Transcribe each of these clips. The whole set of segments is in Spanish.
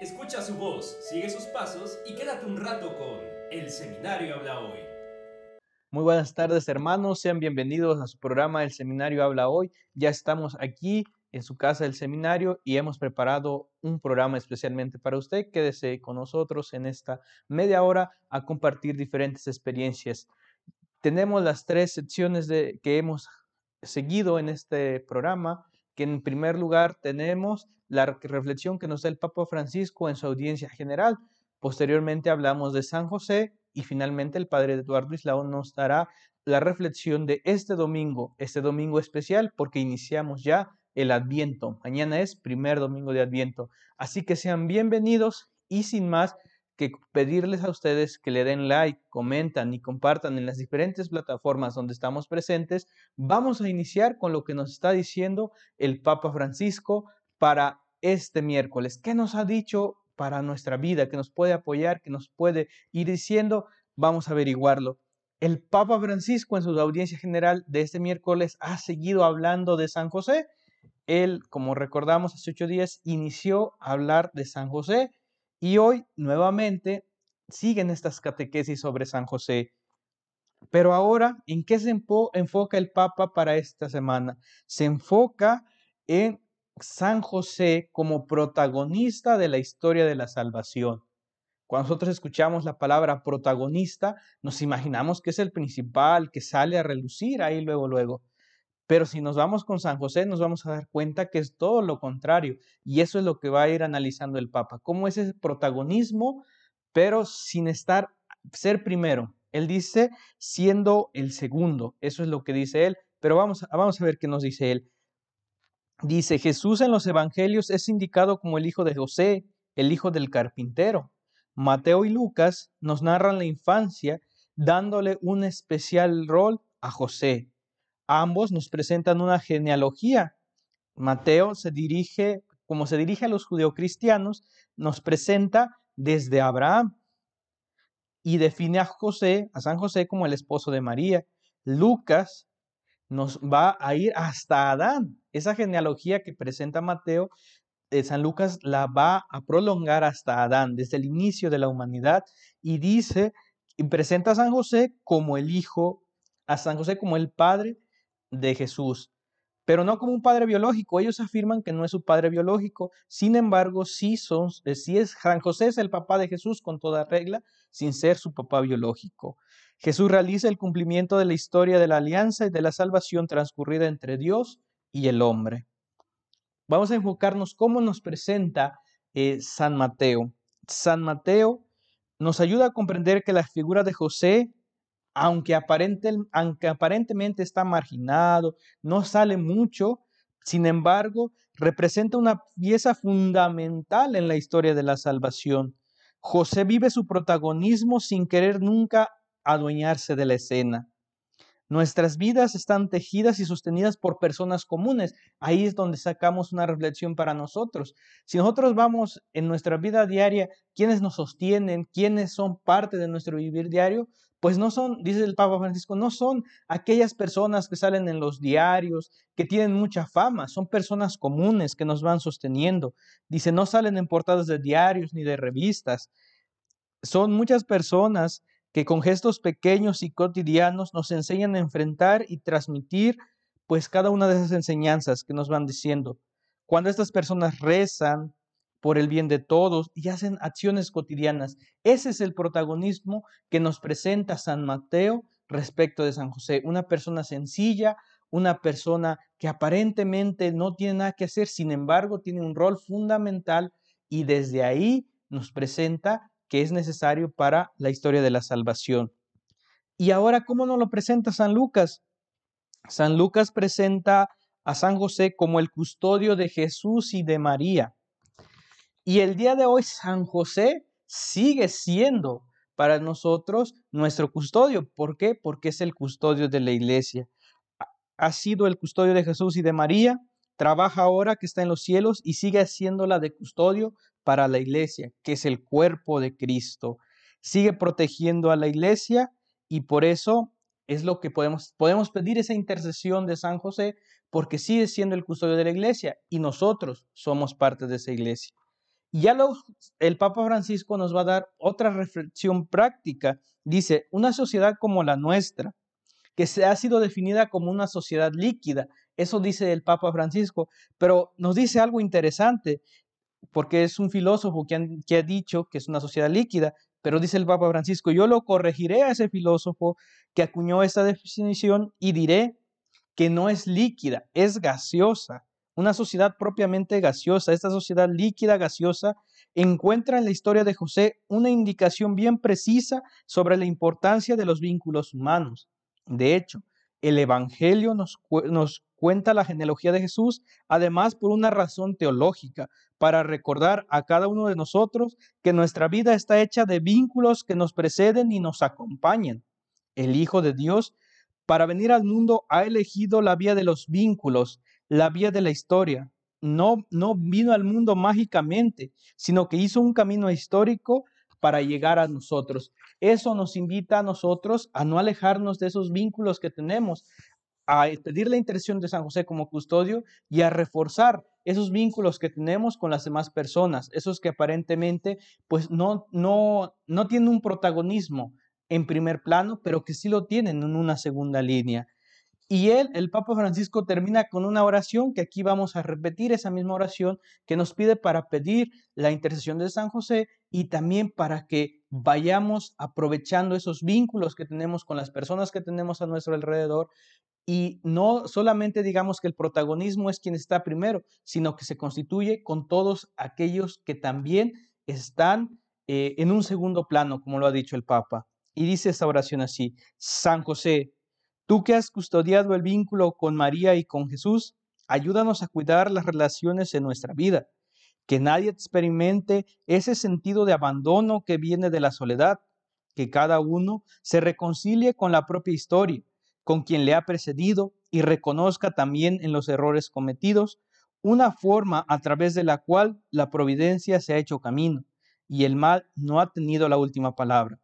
Escucha su voz, sigue sus pasos y quédate un rato con El Seminario Habla Hoy. Muy buenas tardes hermanos, sean bienvenidos a su programa El Seminario Habla Hoy. Ya estamos aquí en su casa del seminario y hemos preparado un programa especialmente para usted. Quédese con nosotros en esta media hora a compartir diferentes experiencias. Tenemos las tres secciones de, que hemos seguido en este programa, que en primer lugar tenemos la reflexión que nos da el Papa Francisco en su audiencia general. Posteriormente hablamos de San José y finalmente el Padre Eduardo Islao nos dará la reflexión de este domingo, este domingo especial porque iniciamos ya el Adviento. Mañana es primer domingo de Adviento. Así que sean bienvenidos y sin más que pedirles a ustedes que le den like, comentan y compartan en las diferentes plataformas donde estamos presentes, vamos a iniciar con lo que nos está diciendo el Papa Francisco para este miércoles. ¿Qué nos ha dicho para nuestra vida? ¿Que nos puede apoyar? ¿Que nos puede ir diciendo? Vamos a averiguarlo. El Papa Francisco en su audiencia general de este miércoles ha seguido hablando de San José. Él, como recordamos hace ocho días, inició a hablar de San José y hoy nuevamente siguen estas catequesis sobre San José. Pero ahora, ¿en qué se enfoca el Papa para esta semana? Se enfoca en San José como protagonista de la historia de la salvación. Cuando nosotros escuchamos la palabra protagonista, nos imaginamos que es el principal, que sale a relucir ahí luego, luego. Pero si nos vamos con San José, nos vamos a dar cuenta que es todo lo contrario. Y eso es lo que va a ir analizando el Papa. Cómo es ese protagonismo, pero sin estar, ser primero. Él dice siendo el segundo. Eso es lo que dice él. Pero vamos, vamos a ver qué nos dice él. Dice, Jesús en los evangelios es indicado como el hijo de José, el hijo del carpintero. Mateo y Lucas nos narran la infancia dándole un especial rol a José. Ambos nos presentan una genealogía. Mateo se dirige, como se dirige a los judeocristianos, nos presenta desde Abraham y define a José, a San José como el esposo de María. Lucas nos va a ir hasta Adán. Esa genealogía que presenta Mateo, de San Lucas la va a prolongar hasta Adán, desde el inicio de la humanidad, y dice, y presenta a San José como el hijo, a San José como el padre de Jesús, pero no como un padre biológico. Ellos afirman que no es su padre biológico, sin embargo, sí, son, sí es, San José es el papá de Jesús con toda regla, sin ser su papá biológico. Jesús realiza el cumplimiento de la historia de la alianza y de la salvación transcurrida entre Dios y el hombre. Vamos a enfocarnos cómo nos presenta eh, San Mateo. San Mateo nos ayuda a comprender que la figura de José, aunque, aunque aparentemente está marginado, no sale mucho, sin embargo, representa una pieza fundamental en la historia de la salvación. José vive su protagonismo sin querer nunca adueñarse de la escena. Nuestras vidas están tejidas y sostenidas por personas comunes. Ahí es donde sacamos una reflexión para nosotros. Si nosotros vamos en nuestra vida diaria, ¿quiénes nos sostienen? ¿Quiénes son parte de nuestro vivir diario? Pues no son, dice el Papa Francisco, no son aquellas personas que salen en los diarios, que tienen mucha fama, son personas comunes que nos van sosteniendo. Dice, no salen en portadas de diarios ni de revistas. Son muchas personas que con gestos pequeños y cotidianos nos enseñan a enfrentar y transmitir pues cada una de esas enseñanzas que nos van diciendo. Cuando estas personas rezan por el bien de todos y hacen acciones cotidianas, ese es el protagonismo que nos presenta San Mateo respecto de San José, una persona sencilla, una persona que aparentemente no tiene nada que hacer, sin embargo tiene un rol fundamental y desde ahí nos presenta que es necesario para la historia de la salvación. Y ahora, ¿cómo nos lo presenta San Lucas? San Lucas presenta a San José como el custodio de Jesús y de María. Y el día de hoy San José sigue siendo para nosotros nuestro custodio. ¿Por qué? Porque es el custodio de la iglesia. Ha sido el custodio de Jesús y de María, trabaja ahora que está en los cielos y sigue la de custodio para la iglesia, que es el cuerpo de Cristo. Sigue protegiendo a la iglesia y por eso es lo que podemos, podemos pedir esa intercesión de San José, porque sigue siendo el custodio de la iglesia y nosotros somos parte de esa iglesia. Ya el Papa Francisco nos va a dar otra reflexión práctica. Dice, una sociedad como la nuestra, que se ha sido definida como una sociedad líquida, eso dice el Papa Francisco, pero nos dice algo interesante, porque es un filósofo que, que ha dicho que es una sociedad líquida, pero dice el Papa Francisco, yo lo corregiré a ese filósofo que acuñó esta definición y diré que no es líquida, es gaseosa una sociedad propiamente gaseosa. Esta sociedad líquida, gaseosa, encuentra en la historia de José una indicación bien precisa sobre la importancia de los vínculos humanos. De hecho, el Evangelio nos, nos cuenta la genealogía de Jesús, además por una razón teológica, para recordar a cada uno de nosotros que nuestra vida está hecha de vínculos que nos preceden y nos acompañan. El Hijo de Dios, para venir al mundo, ha elegido la vía de los vínculos, la vía de la historia. No, no vino al mundo mágicamente, sino que hizo un camino histórico para llegar a nosotros. Eso nos invita a nosotros a no alejarnos de esos vínculos que tenemos, a pedir la intercesión de San José como custodio y a reforzar esos vínculos que tenemos con las demás personas, esos que aparentemente pues no, no, no tienen un protagonismo en primer plano, pero que sí lo tienen en una segunda línea. Y él, el Papa Francisco, termina con una oración que aquí vamos a repetir, esa misma oración que nos pide para pedir la intercesión de San José y también para que vayamos aprovechando esos vínculos que tenemos con las personas que tenemos a nuestro alrededor y no solamente digamos que el protagonismo es quien está primero, sino que se constituye con todos aquellos que también están eh, en un segundo plano, como lo ha dicho el Papa. Y dice esta oración así, San José, Tú que has custodiado el vínculo con María y con Jesús, ayúdanos a cuidar las relaciones en nuestra vida, que nadie experimente ese sentido de abandono que viene de la soledad, que cada uno se reconcilie con la propia historia, con quien le ha precedido y reconozca también en los errores cometidos una forma a través de la cual la providencia se ha hecho camino y el mal no ha tenido la última palabra.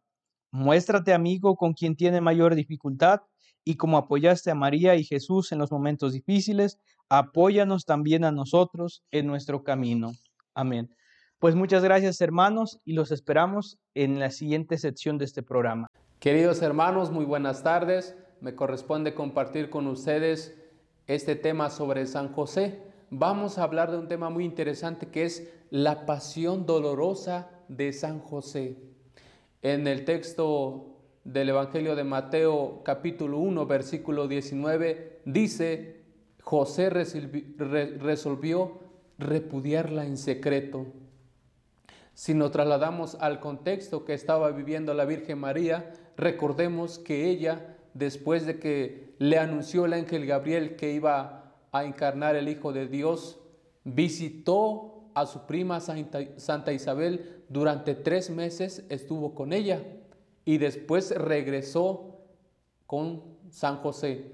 Muéstrate amigo con quien tiene mayor dificultad y como apoyaste a María y Jesús en los momentos difíciles, apóyanos también a nosotros en nuestro camino. Amén. Pues muchas gracias hermanos y los esperamos en la siguiente sección de este programa. Queridos hermanos, muy buenas tardes. Me corresponde compartir con ustedes este tema sobre San José. Vamos a hablar de un tema muy interesante que es la pasión dolorosa de San José. En el texto del Evangelio de Mateo capítulo 1 versículo 19 dice, José resolvió repudiarla en secreto. Si nos trasladamos al contexto que estaba viviendo la Virgen María, recordemos que ella, después de que le anunció el ángel Gabriel que iba a encarnar el Hijo de Dios, visitó a su prima Santa Isabel durante tres meses, estuvo con ella y después regresó con San José.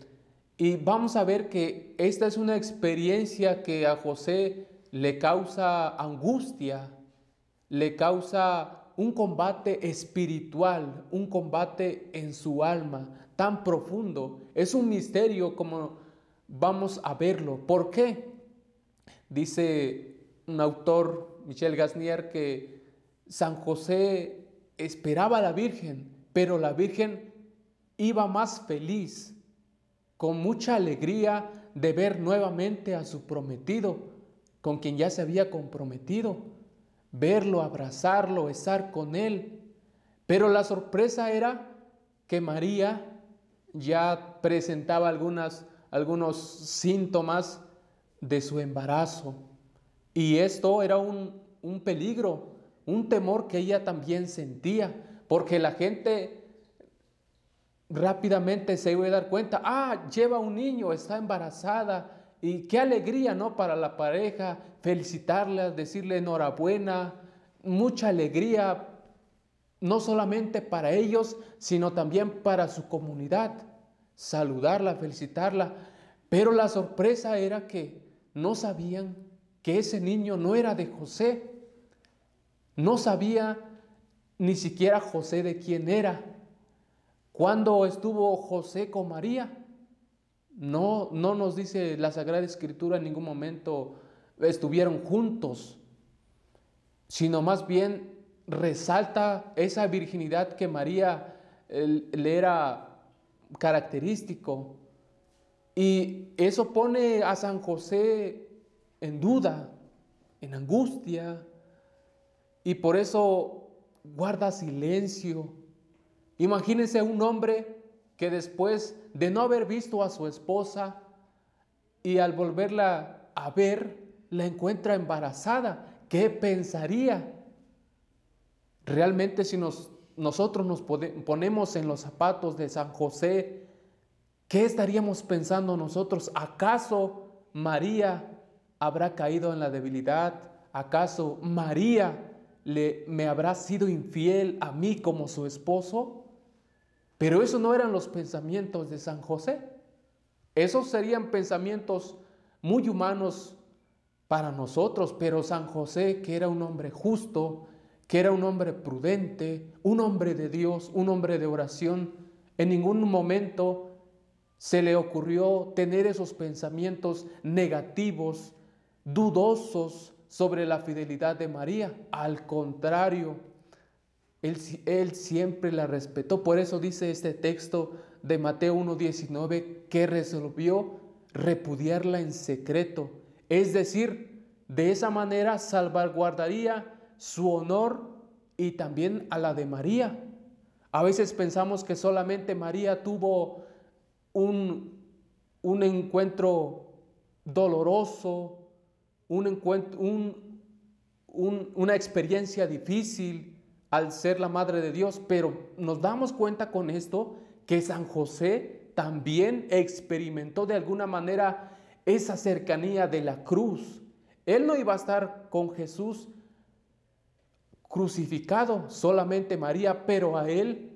Y vamos a ver que esta es una experiencia que a José le causa angustia, le causa un combate espiritual, un combate en su alma tan profundo. Es un misterio como vamos a verlo. ¿Por qué? Dice un autor, Michel Gasnier, que San José esperaba a la Virgen, pero la Virgen iba más feliz, con mucha alegría de ver nuevamente a su prometido, con quien ya se había comprometido, verlo, abrazarlo, estar con él. Pero la sorpresa era que María ya presentaba algunos síntomas de su embarazo. Y esto era un, un peligro un temor que ella también sentía, porque la gente rápidamente se iba a dar cuenta, ah, lleva un niño, está embarazada, y qué alegría, ¿no? Para la pareja, felicitarla, decirle enhorabuena, mucha alegría, no solamente para ellos, sino también para su comunidad, saludarla, felicitarla. Pero la sorpresa era que no sabían que ese niño no era de José, no sabía ni siquiera José de quién era. ¿Cuándo estuvo José con María? No, no nos dice la Sagrada Escritura en ningún momento estuvieron juntos. sino más bien resalta esa virginidad que María le era característico. Y eso pone a San José en duda, en angustia, y por eso guarda silencio. Imagínense un hombre que después de no haber visto a su esposa y al volverla a ver, la encuentra embarazada. ¿Qué pensaría? Realmente si nos, nosotros nos ponemos en los zapatos de San José, ¿qué estaríamos pensando nosotros? ¿Acaso María habrá caído en la debilidad? ¿Acaso María le, me habrá sido infiel a mí como su esposo? Pero eso no eran los pensamientos de San José. Esos serían pensamientos muy humanos para nosotros, pero San José, que era un hombre justo, que era un hombre prudente, un hombre de Dios, un hombre de oración, en ningún momento se le ocurrió tener esos pensamientos negativos, dudosos sobre la fidelidad de María. Al contrario, él, él siempre la respetó. Por eso dice este texto de Mateo 1.19 que resolvió repudiarla en secreto. Es decir, de esa manera salvaguardaría su honor y también a la de María. A veces pensamos que solamente María tuvo un, un encuentro doloroso, un encuentro, un, una experiencia difícil al ser la madre de Dios, pero nos damos cuenta con esto que San José también experimentó de alguna manera esa cercanía de la cruz. Él no iba a estar con Jesús crucificado, solamente María, pero a él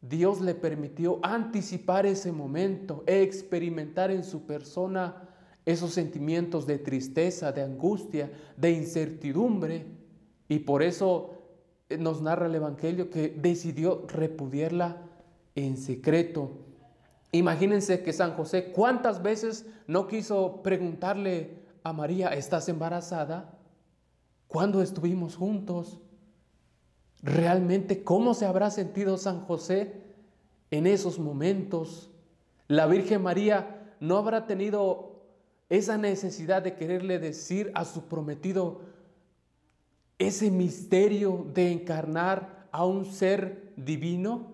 Dios le permitió anticipar ese momento, experimentar en su persona esos sentimientos de tristeza, de angustia, de incertidumbre. Y por eso eh, nos narra el Evangelio que decidió repudiarla en secreto. Imagínense que San José cuántas veces no quiso preguntarle a María, ¿estás embarazada? ¿Cuándo estuvimos juntos? Realmente, ¿cómo se habrá sentido San José en esos momentos? La Virgen María no habrá tenido esa necesidad de quererle decir a su prometido ese misterio de encarnar a un ser divino,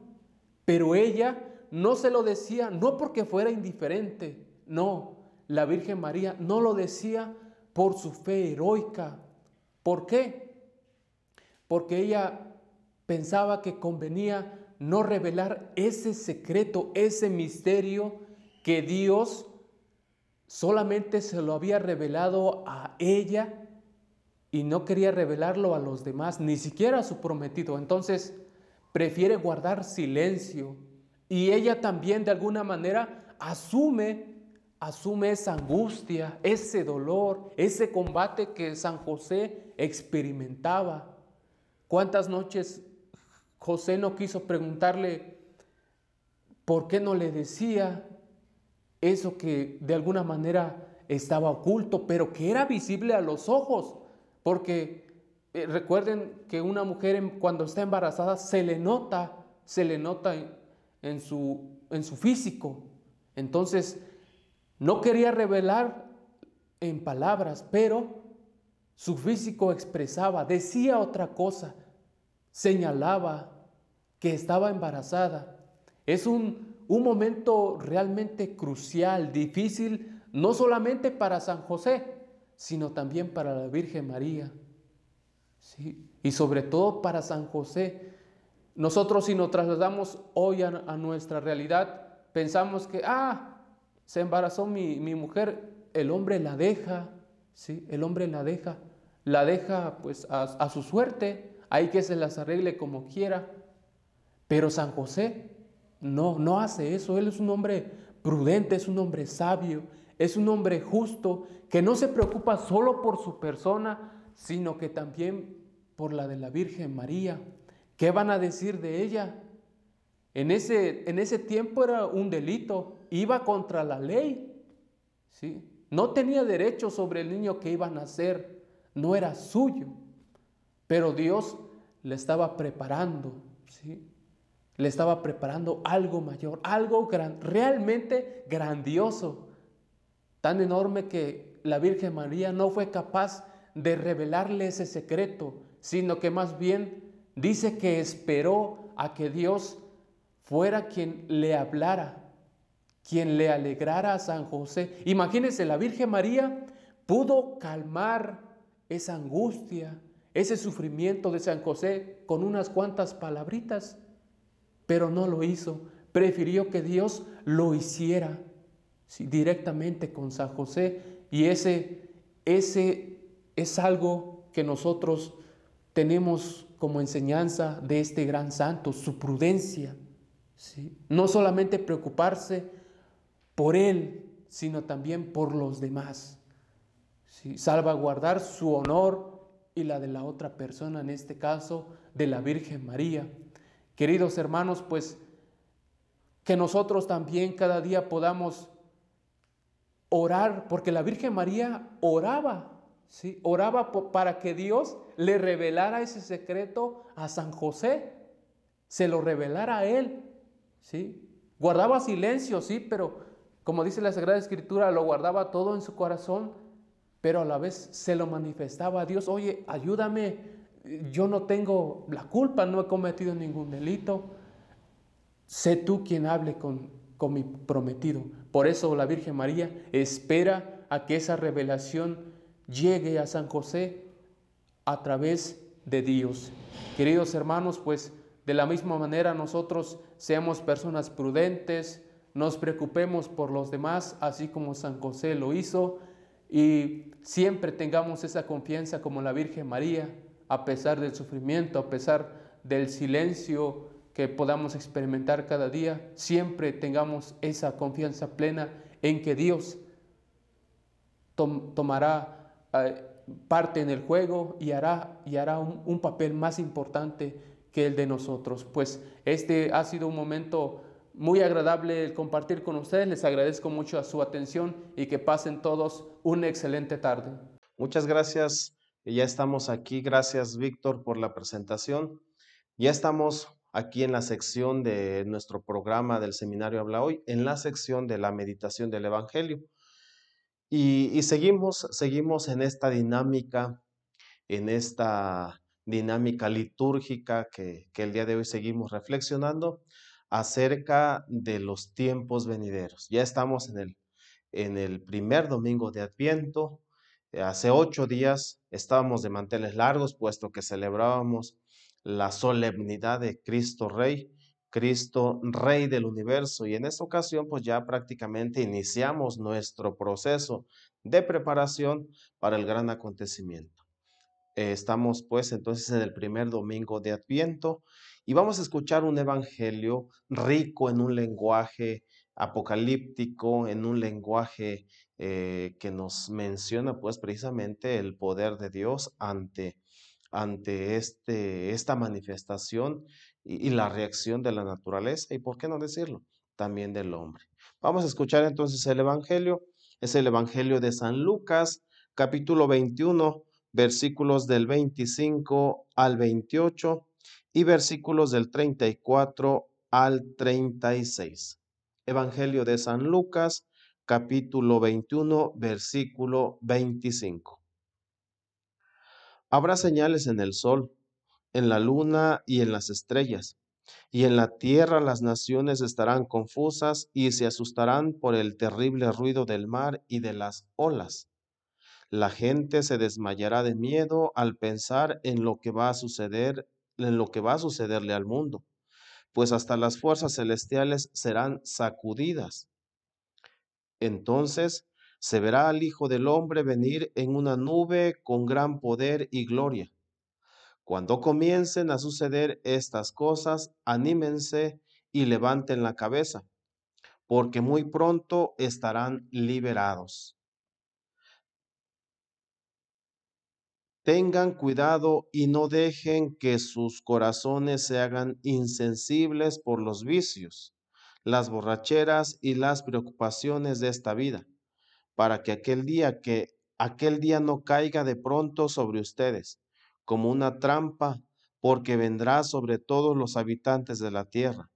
pero ella no se lo decía no porque fuera indiferente, no, la Virgen María no lo decía por su fe heroica. ¿Por qué? Porque ella pensaba que convenía no revelar ese secreto, ese misterio que Dios solamente se lo había revelado a ella y no quería revelarlo a los demás, ni siquiera a su prometido. Entonces prefiere guardar silencio y ella también de alguna manera asume asume esa angustia, ese dolor, ese combate que San José experimentaba. ¿Cuántas noches José no quiso preguntarle por qué no le decía eso que de alguna manera estaba oculto, pero que era visible a los ojos, porque eh, recuerden que una mujer cuando está embarazada se le nota, se le nota en su, en su físico. Entonces, no quería revelar en palabras, pero su físico expresaba, decía otra cosa señalaba que estaba embarazada. Es un, momento realmente crucial, difícil, no solamente para San José, sino también para la Virgen María. ¿sí? Y sobre todo para San José. Nosotros si nos trasladamos hoy a, nuestra realidad, pensamos que, ah, se embarazó mi, mujer, el hombre la deja, ¿sí? El hombre la deja, la deja pues a su suerte, hay que se las arregle como quiera. Pero San José no, no hace eso. Él es un hombre prudente, es un hombre sabio, es un hombre justo, que no se preocupa solo por su persona, sino que también por la de la Virgen María. ¿Qué van a decir de ella? En ese, en ese tiempo era un delito, iba contra la ley. ¿sí? No tenía derecho sobre el niño que iba a nacer, no era suyo. pero Dios le estaba preparando, ¿sí? Le estaba preparando algo mayor, algo realmente grandioso, tan enorme que la Virgen María no fue capaz de revelarle ese secreto, sino que más bien dice que esperó a que Dios fuera quien le hablara, quien le alegrara a San José. Imagínense, la Virgen María pudo calmar esa angustia, ese sufrimiento de San José con unas cuantas palabritas, pero no lo hizo. Prefirió que Dios lo hiciera directamente con San José y ese, ese es algo que nosotros tenemos como enseñanza de este gran santo, su prudencia. No solamente preocuparse por él, sino también por los demás. Salvaguardar su honor y la de la otra persona, en este caso de la Virgen María. Queridos hermanos, pues que nosotros también cada día podamos orar, porque la Virgen María oraba, ¿sí? oraba para que Dios le revelara ese secreto a San José, se lo revelara a él. ¿sí? Guardaba silencio, sí, pero como dice la Sagrada Escritura, lo guardaba todo en su corazón, pero a la vez se lo manifestaba a Dios, oye, ayúdame, yo no tengo la culpa, no he cometido ningún delito, sé tú quien hable con, con mi prometido. Por eso la Virgen María espera a que esa revelación llegue a San José a través de Dios. Queridos hermanos, pues de la misma manera nosotros seamos personas prudentes, nos preocupemos por los demás, así como San José lo hizo, y siempre tengamos esa confianza como la Virgen María, a pesar del sufrimiento, a pesar del silencio que podamos experimentar cada día, siempre tengamos esa confianza plena en que Dios tomará eh, parte en el juego y hará, y hará un papel más importante que el de nosotros. Pues este ha sido un momento muy agradable el compartir con ustedes. Les agradezco mucho a su atención y que pasen todos una excelente tarde. Muchas gracias. Ya estamos aquí. Gracias, Víctor, por la presentación. Ya estamos aquí en la sección de nuestro programa del Seminario Habla Hoy, en la sección de la meditación del Evangelio. Y, y seguimos, seguimos en esta dinámica, en esta dinámica litúrgica que, que el día de hoy seguimos reflexionando acerca de los tiempos venideros. Ya estamos en el, en el primer domingo de Adviento. Hace ocho días estábamos de manteles largos, puesto que celebrábamos la solemnidad de Cristo Rey, Cristo Rey del universo. Y en esta ocasión, pues ya prácticamente iniciamos nuestro proceso de preparación para el gran acontecimiento. Eh, estamos pues entonces en el primer domingo de Adviento y vamos a escuchar un evangelio rico en un lenguaje apocalíptico, en un lenguaje eh, que nos menciona pues precisamente el poder de Dios ante, ante este, esta manifestación y, y la reacción de la naturaleza y, ¿por qué no decirlo? También del hombre. Vamos a escuchar entonces el evangelio. Es el evangelio de San Lucas, capítulo 21 versículos del 25 al 28 y versículos del 34 al 36. Evangelio de San Lucas, capítulo 21, versículo 25. Habrá señales en el sol, en la luna y en las estrellas, y en la tierra las naciones estarán confusas y se asustarán por el terrible ruido del mar y de las olas la gente se desmayará de miedo al pensar en lo que va a suceder, en lo que va a sucederle al mundo, pues hasta las fuerzas celestiales serán sacudidas. Entonces se verá al Hijo del Hombre venir en una nube con gran poder y gloria. Cuando comiencen a suceder estas cosas, anímense y levanten la cabeza, porque muy pronto estarán liberados. Tengan cuidado y no dejen que sus corazones se hagan insensibles por los vicios, las borracheras y las preocupaciones de esta vida, para que aquel día que aquel día no caiga de pronto sobre ustedes, como una trampa, porque vendrá sobre todos los habitantes de la tierra.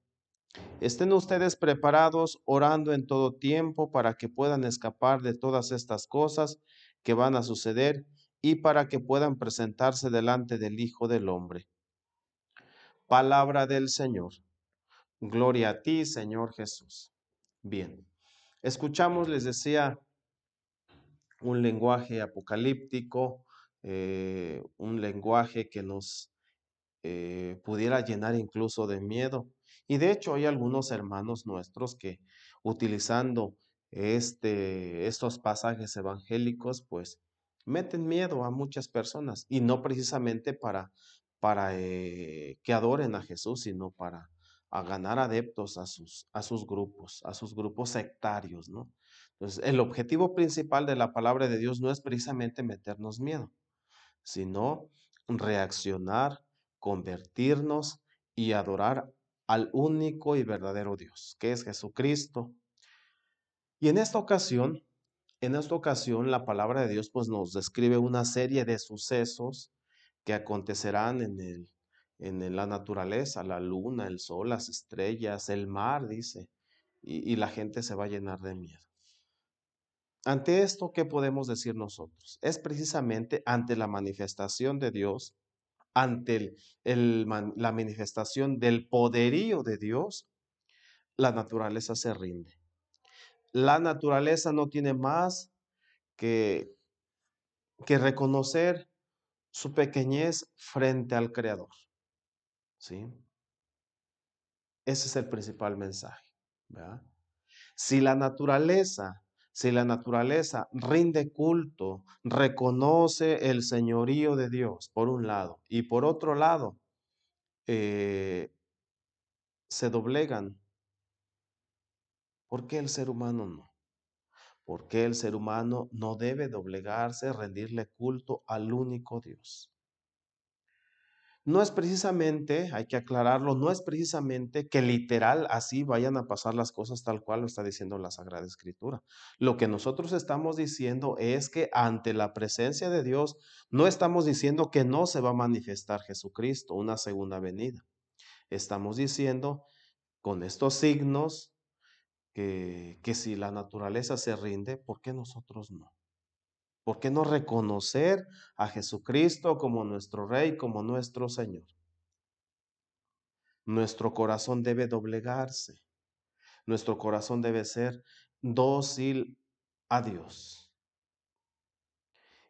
Estén ustedes preparados orando en todo tiempo para que puedan escapar de todas estas cosas que van a suceder y para que puedan presentarse delante del Hijo del Hombre. Palabra del Señor. Gloria a ti, Señor Jesús. Bien, escuchamos, les decía, un lenguaje apocalíptico, eh, un lenguaje que nos eh, pudiera llenar incluso de miedo. Y de hecho hay algunos hermanos nuestros que utilizando este, estos pasajes evangélicos, pues meten miedo a muchas personas y no precisamente para, para eh, que adoren a Jesús, sino para a ganar adeptos a sus, a sus grupos, a sus grupos sectarios, ¿no? Entonces, el objetivo principal de la palabra de Dios no es precisamente meternos miedo, sino reaccionar, convertirnos y adorar al único y verdadero Dios, que es Jesucristo. Y en esta ocasión, en esta ocasión la palabra de Dios pues nos describe una serie de sucesos que acontecerán en, el, en la naturaleza, la luna, el sol, las estrellas, el mar, dice, y, la gente se va a llenar de miedo. Ante esto, ¿qué podemos decir nosotros? Es precisamente ante la manifestación de Dios ante la manifestación del poderío de Dios, la naturaleza se rinde. La naturaleza no tiene más que reconocer su pequeñez frente al Creador. ¿Sí? Ese es el principal mensaje. Si la naturaleza si la naturaleza rinde culto, reconoce el señorío de Dios, por un lado, y por otro lado, eh, se doblegan, ¿por qué el ser humano no? ¿Por qué el ser humano no debe doblegarse, rendirle culto al único Dios? No es precisamente, hay que aclararlo, no es precisamente que literal así vayan a pasar las cosas tal cual lo está diciendo la Sagrada Escritura. Lo que nosotros estamos diciendo es que ante la presencia de Dios no estamos diciendo que no se va a manifestar Jesucristo, una segunda venida. Estamos diciendo con estos signos que, que si la naturaleza se rinde, ¿por qué nosotros no? ¿Por qué no reconocer a Jesucristo como nuestro Rey, como nuestro Señor? Nuestro corazón debe doblegarse. Nuestro corazón debe ser dócil a Dios.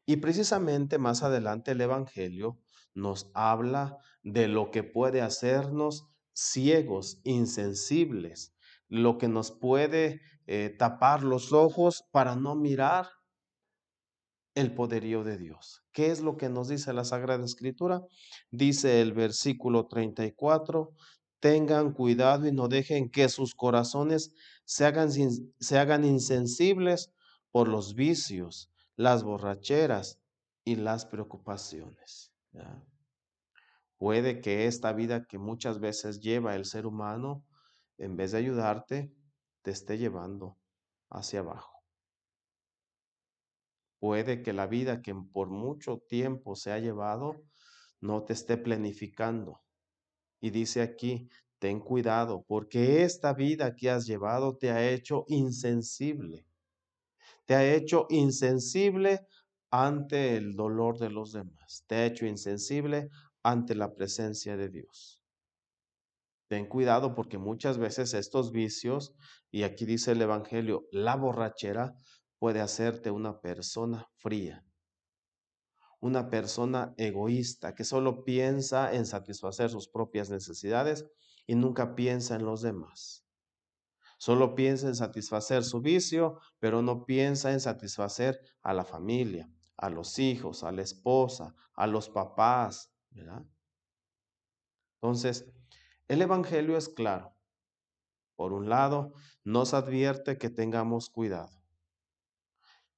Y precisamente más adelante el Evangelio nos habla de lo que puede hacernos ciegos, insensibles, lo que nos puede eh, tapar los ojos para no mirar el poderío de Dios. ¿Qué es lo que nos dice la Sagrada Escritura? Dice el versículo 34, tengan cuidado y no dejen que sus corazones se hagan, se hagan insensibles por los vicios, las borracheras y las preocupaciones. Puede que esta vida que muchas veces lleva el ser humano, en vez de ayudarte, te esté llevando hacia abajo. Puede que la vida que por mucho tiempo se ha llevado no te esté planificando. Y dice aquí, ten cuidado, porque esta vida que has llevado te ha hecho insensible. Te ha hecho insensible ante el dolor de los demás. Te ha hecho insensible ante la presencia de Dios. Ten cuidado porque muchas veces estos vicios, y aquí dice el Evangelio, la borrachera, puede hacerte una persona fría, una persona egoísta que solo piensa en satisfacer sus propias necesidades y nunca piensa en los demás. Solo piensa en satisfacer su vicio, pero no piensa en satisfacer a la familia, a los hijos, a la esposa, a los papás. Entonces, el Evangelio es claro. Por un lado, nos advierte que tengamos cuidado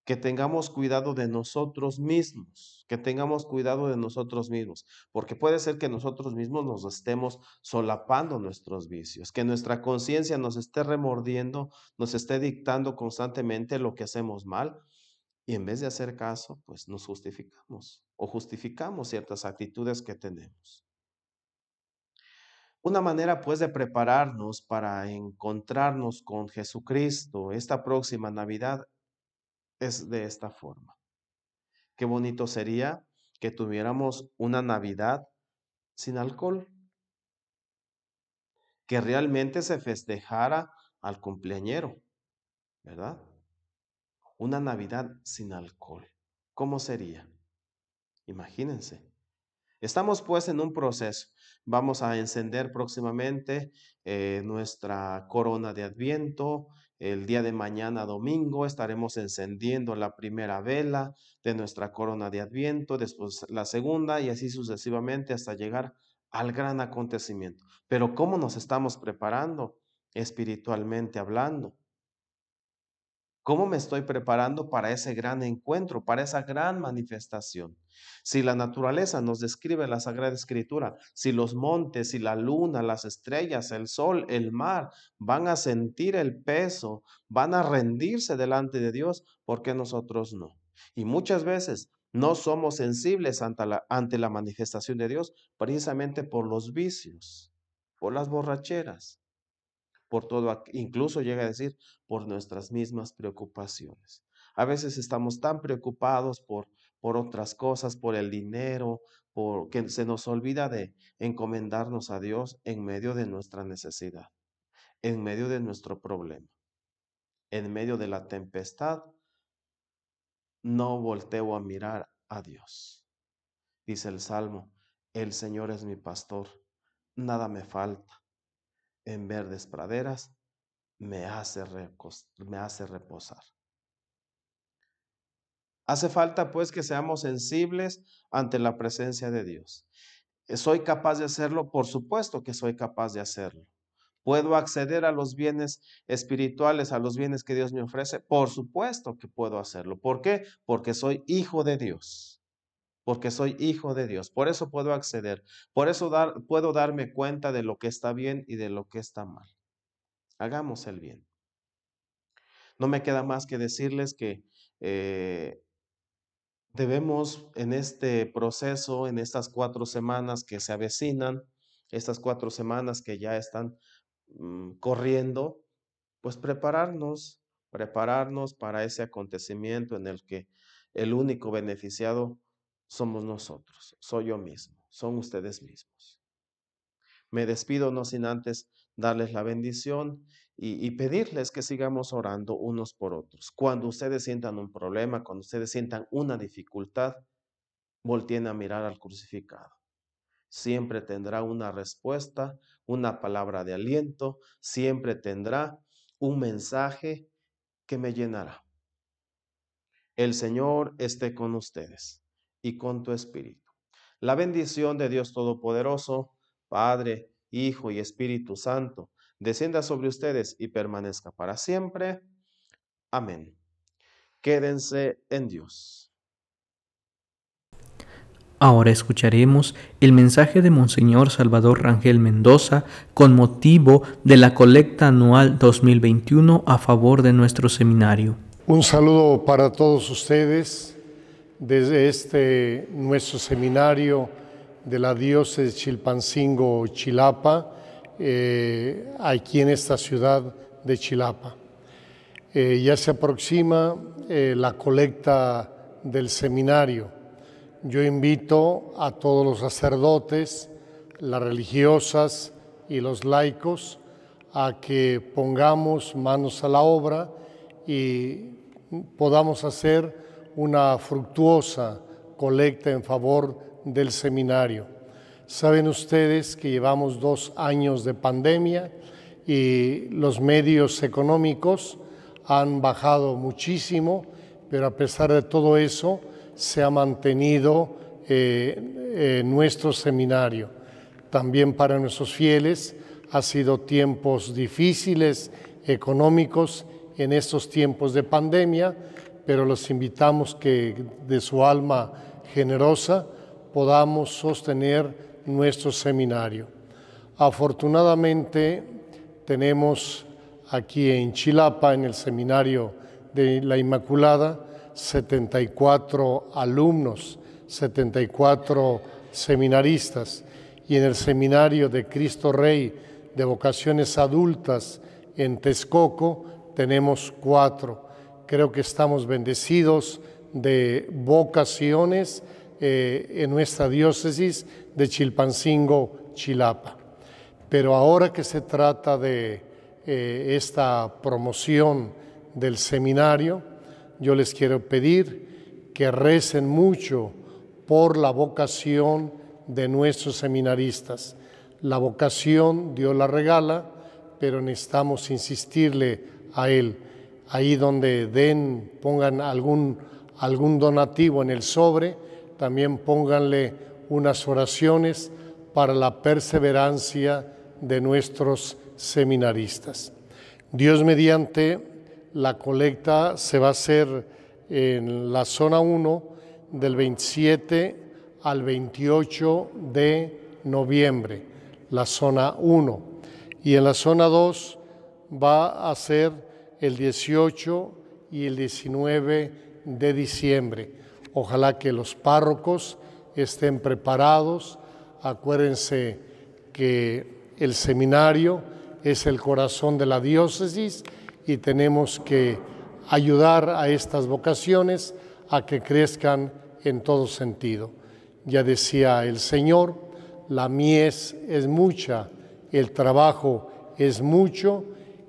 que tengamos cuidado de nosotros mismos, que tengamos cuidado de nosotros mismos, porque puede ser que nosotros mismos nos estemos solapando nuestros vicios, que nuestra conciencia nos esté remordiendo, nos esté dictando constantemente lo que hacemos mal Y en vez de hacer caso, pues nos justificamos o justificamos ciertas actitudes que tenemos. Una manera pues de prepararnos para encontrarnos con Jesucristo esta próxima Navidad es de esta forma. Qué bonito sería que tuviéramos una Navidad sin alcohol, que realmente se festejara al cumpleañero, ¿verdad? Una Navidad sin alcohol. ¿Cómo sería? Imagínense. Estamos pues en un proceso. Vamos a encender próximamente eh, nuestra corona de Adviento. El día de mañana, domingo, estaremos encendiendo la primera vela de nuestra corona de Adviento, después la segunda y así sucesivamente hasta llegar al gran acontecimiento. Pero ¿cómo nos estamos preparando espiritualmente hablando? ¿Cómo me estoy preparando para ese gran encuentro, para esa gran manifestación? Si la naturaleza nos describe la Sagrada Escritura, si los montes, si la luna, las estrellas, el sol, el mar van a sentir el peso, van a rendirse delante de Dios, ¿por qué nosotros no? Y muchas veces no somos sensibles ante la, ante la manifestación de Dios precisamente por los vicios, por las borracheras, por todo, incluso llega a decir, por nuestras mismas preocupaciones. A veces estamos tan preocupados por, por otras cosas, por el dinero, por que se nos olvida de encomendarnos a Dios en medio de nuestra necesidad, en medio de nuestro problema, en medio de la tempestad. No volteo a mirar a Dios. Dice el Salmo, el Señor es mi pastor, nada me falta en verdes praderas, me hace, me hace reposar. Hace falta pues que seamos sensibles ante la presencia de Dios. ¿Soy capaz de hacerlo? Por supuesto que soy capaz de hacerlo. ¿Puedo acceder a los bienes espirituales, a los bienes que Dios me ofrece? Por supuesto que puedo hacerlo. ¿Por qué? Porque soy hijo de Dios porque soy hijo de Dios. Por eso puedo acceder, por eso puedo darme cuenta de lo que está bien y de lo que está mal. Hagamos el bien. No me queda más que decirles que eh, debemos en este proceso, en estas cuatro semanas que se avecinan, estas cuatro semanas que ya están mm, corriendo, pues prepararnos, prepararnos para ese acontecimiento en el que el único beneficiado somos nosotros, soy yo mismo, son ustedes mismos. Me despido no sin antes darles la bendición y, pedirles que sigamos orando unos por otros. Cuando ustedes sientan un problema, cuando ustedes sientan una dificultad, volteen a mirar al crucificado. Siempre tendrá una respuesta, una palabra de aliento, siempre tendrá un mensaje que me llenará. El Señor esté con ustedes y con tu espíritu. La bendición de Dios Todopoderoso, Padre, Hijo y Espíritu Santo, descienda sobre ustedes y permanezca para siempre. Amén. Quédense en Dios. Ahora escucharemos el mensaje de Monseñor Salvador Rangel Mendoza con motivo de la colecta anual 2021 a favor de nuestro seminario. Un saludo para todos ustedes desde este nuestro seminario de la diócesis Chilpancingo Chilapa, eh, aquí en esta ciudad de Chilapa. Eh, ya se aproxima eh, la colecta del seminario. Yo invito a todos los sacerdotes, las religiosas y los laicos a que pongamos manos a la obra y podamos hacer una fructuosa colecta en favor del seminario. Saben ustedes que llevamos dos años de pandemia y los medios económicos han bajado muchísimo, pero a pesar de todo eso se ha mantenido eh, nuestro seminario. También para nuestros fieles ha sido tiempos difíciles económicos en estos tiempos de pandemia, pero los invitamos que de su alma generosa podamos sostener nuestro seminario. Afortunadamente tenemos aquí en Chilapa, en el seminario de la Inmaculada, 74 alumnos, 74 seminaristas y en el seminario de Cristo Rey de vocaciones adultas en Texcoco tenemos cuatro. Creo que estamos bendecidos de vocaciones eh, en nuestra diócesis de Chilpancingo, Chilapa. Pero ahora que se trata de eh, esta promoción del seminario, yo les quiero pedir que recen mucho por la vocación de nuestros seminaristas. La vocación Dios la regala, pero necesitamos insistirle a Él. Ahí donde den, pongan algún, algún donativo en el sobre, también pónganle unas oraciones para la perseverancia de nuestros seminaristas. Dios mediante, la colecta se va a hacer en la zona 1 del 27 al 28 de noviembre, la zona 1. Y en la zona 2 va a ser el 18 y el 19 de diciembre. Ojalá que los párrocos estén preparados. Acuérdense que el seminario es el corazón de la diócesis y tenemos que ayudar a estas vocaciones a que crezcan en todo sentido. Ya decía el Señor, la mies es mucha, el trabajo es mucho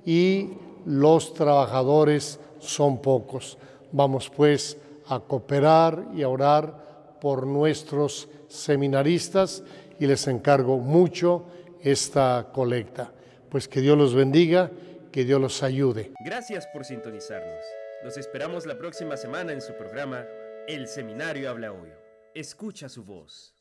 y los trabajadores son pocos. Vamos pues a cooperar y a orar por nuestros seminaristas y les encargo mucho esta colecta. Pues que Dios los bendiga, que Dios los ayude. Gracias por sintonizarnos. Los esperamos la próxima semana en su programa El Seminario Habla Hoy. Escucha su voz.